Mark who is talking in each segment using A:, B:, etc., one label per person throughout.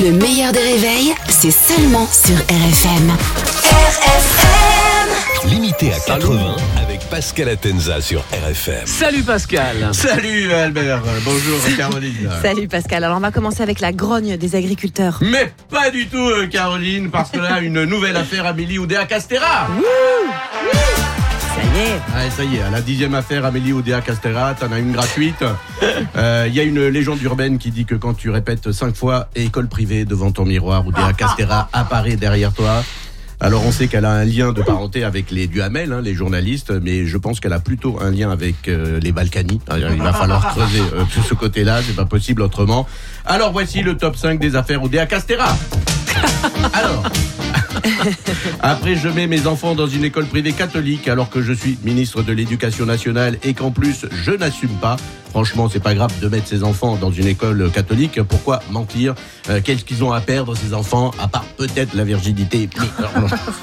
A: Le meilleur des réveils, c'est seulement sur RFM. RFM
B: Limité à 80 avec Pascal Atenza sur RFM.
C: Salut Pascal
D: Salut Albert, bonjour Caroline.
E: Salut Pascal. Alors on va commencer avec la grogne des agriculteurs.
D: Mais pas du tout euh, Caroline, parce que là, une nouvelle affaire Amélie Oudéa Castera.
E: Ça
D: Ah, ça y est, à la dixième affaire Amélie Oudéa Castera, t'en as une gratuite. Euh, Il y a une légende urbaine qui dit que quand tu répètes cinq fois école privée devant ton miroir, Oudéa Castera apparaît derrière toi. Alors on sait qu'elle a un lien de parenté avec les Duhamel, hein, les journalistes, mais je pense qu'elle a plutôt un lien avec euh, les Balkany. Alors, Il va falloir creuser euh, tout ce côté-là, c'est pas possible autrement. Alors voici le top 5 des affaires Oudéa Castera. Alors, après, je mets mes enfants dans une école privée catholique alors que je suis ministre de l'Éducation nationale et qu'en plus, je n'assume pas. Franchement, c'est pas grave de mettre ses enfants dans une école catholique. Pourquoi mentir? Euh, Qu'est-ce qu'ils ont à perdre, ces enfants, à part peut-être la virginité?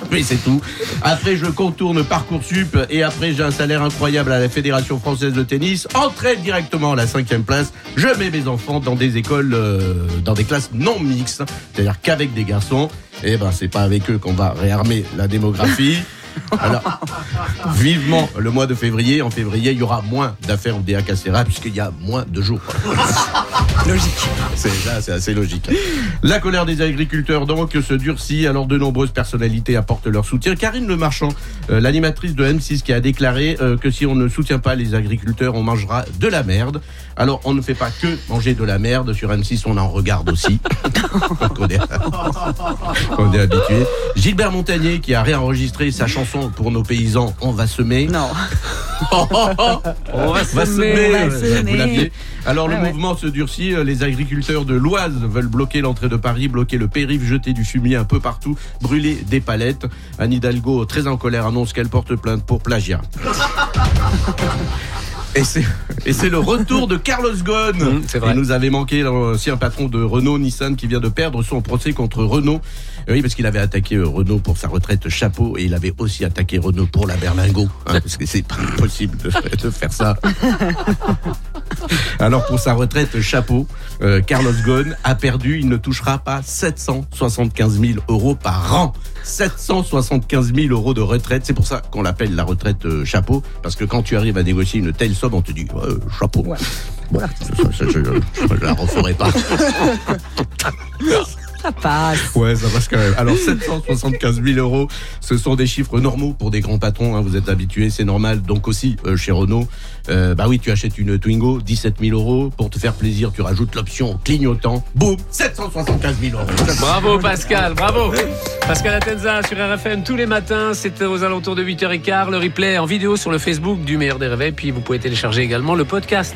D: Mais, c'est tout. Après, je contourne Parcoursup et après, j'ai un salaire incroyable à la Fédération française de tennis. Entraîne directement à la cinquième place. Je mets mes enfants dans des écoles, euh, dans des classes non mixtes, c'est-à-dire qu'avec des garçons. Et ben, c'est pas avec eux qu'on va réarmer la démographie. Alors, vivement le mois de février. En février, il y aura moins d'affaires au DA puisqu'il y a moins de jours. logique. C'est ça, c'est assez logique. La colère des agriculteurs donc se durcit. Alors de nombreuses personnalités apportent leur soutien. Karine Le Marchand, euh, l'animatrice de M6, qui a déclaré euh, que si on ne soutient pas les agriculteurs, on mangera de la merde. Alors on ne fait pas que manger de la merde sur M6, on en regarde aussi. On est, on est habitué. Gilbert Montagnier qui a réenregistré sa chanson pour nos paysans, on va semer.
E: Non.
C: On va
D: Va
C: semer,
D: semer,
E: on va semer.
D: vous Alors le
E: Ouais,
D: mouvement se durcit, euh, les agriculteurs de l'Oise veulent bloquer l'entrée de Paris, bloquer le périph', jeter du fumier un peu partout, brûler des palettes. Anne Hidalgo, très en colère, annonce qu'elle porte plainte pour plagiat. Et c'est, le retour de Carlos Ghosn.
C: Mmh, c'est vrai.
D: Il nous avait manqué l'ancien patron de Renault Nissan qui vient de perdre son procès contre Renault. Euh, Oui, parce qu'il avait attaqué euh, Renault pour sa retraite chapeau et il avait aussi attaqué Renault pour la berlingot. hein, parce que c'est pas possible de, de faire ça. Alors pour sa retraite chapeau, euh, Carlos Ghosn a perdu, il ne touchera pas 775 000 euros par an. 775 000 euros de retraite, c'est pour ça qu'on l'appelle la retraite euh, chapeau, parce que quand tu arrives à négocier une telle somme, on te dit euh, chapeau. Bon, ça, ça, je, je la referai pas.
E: Ça passe.
D: Ouais, ça passe quand même. Alors 775 000 euros, ce sont des chiffres normaux pour des grands patrons. hein, vous êtes habitués, c'est normal. Donc aussi euh, chez Renault, euh, bah oui, tu achètes une Twingo, 17 000 euros. Pour te faire plaisir, tu rajoutes l'option clignotant. Boum, 775 000 euros.
C: Bravo Pascal, bravo Pascal Atenza sur RFM tous les matins, c'est aux alentours de 8h15, le replay en vidéo sur le Facebook du meilleur des réveils, puis vous pouvez télécharger également le podcast.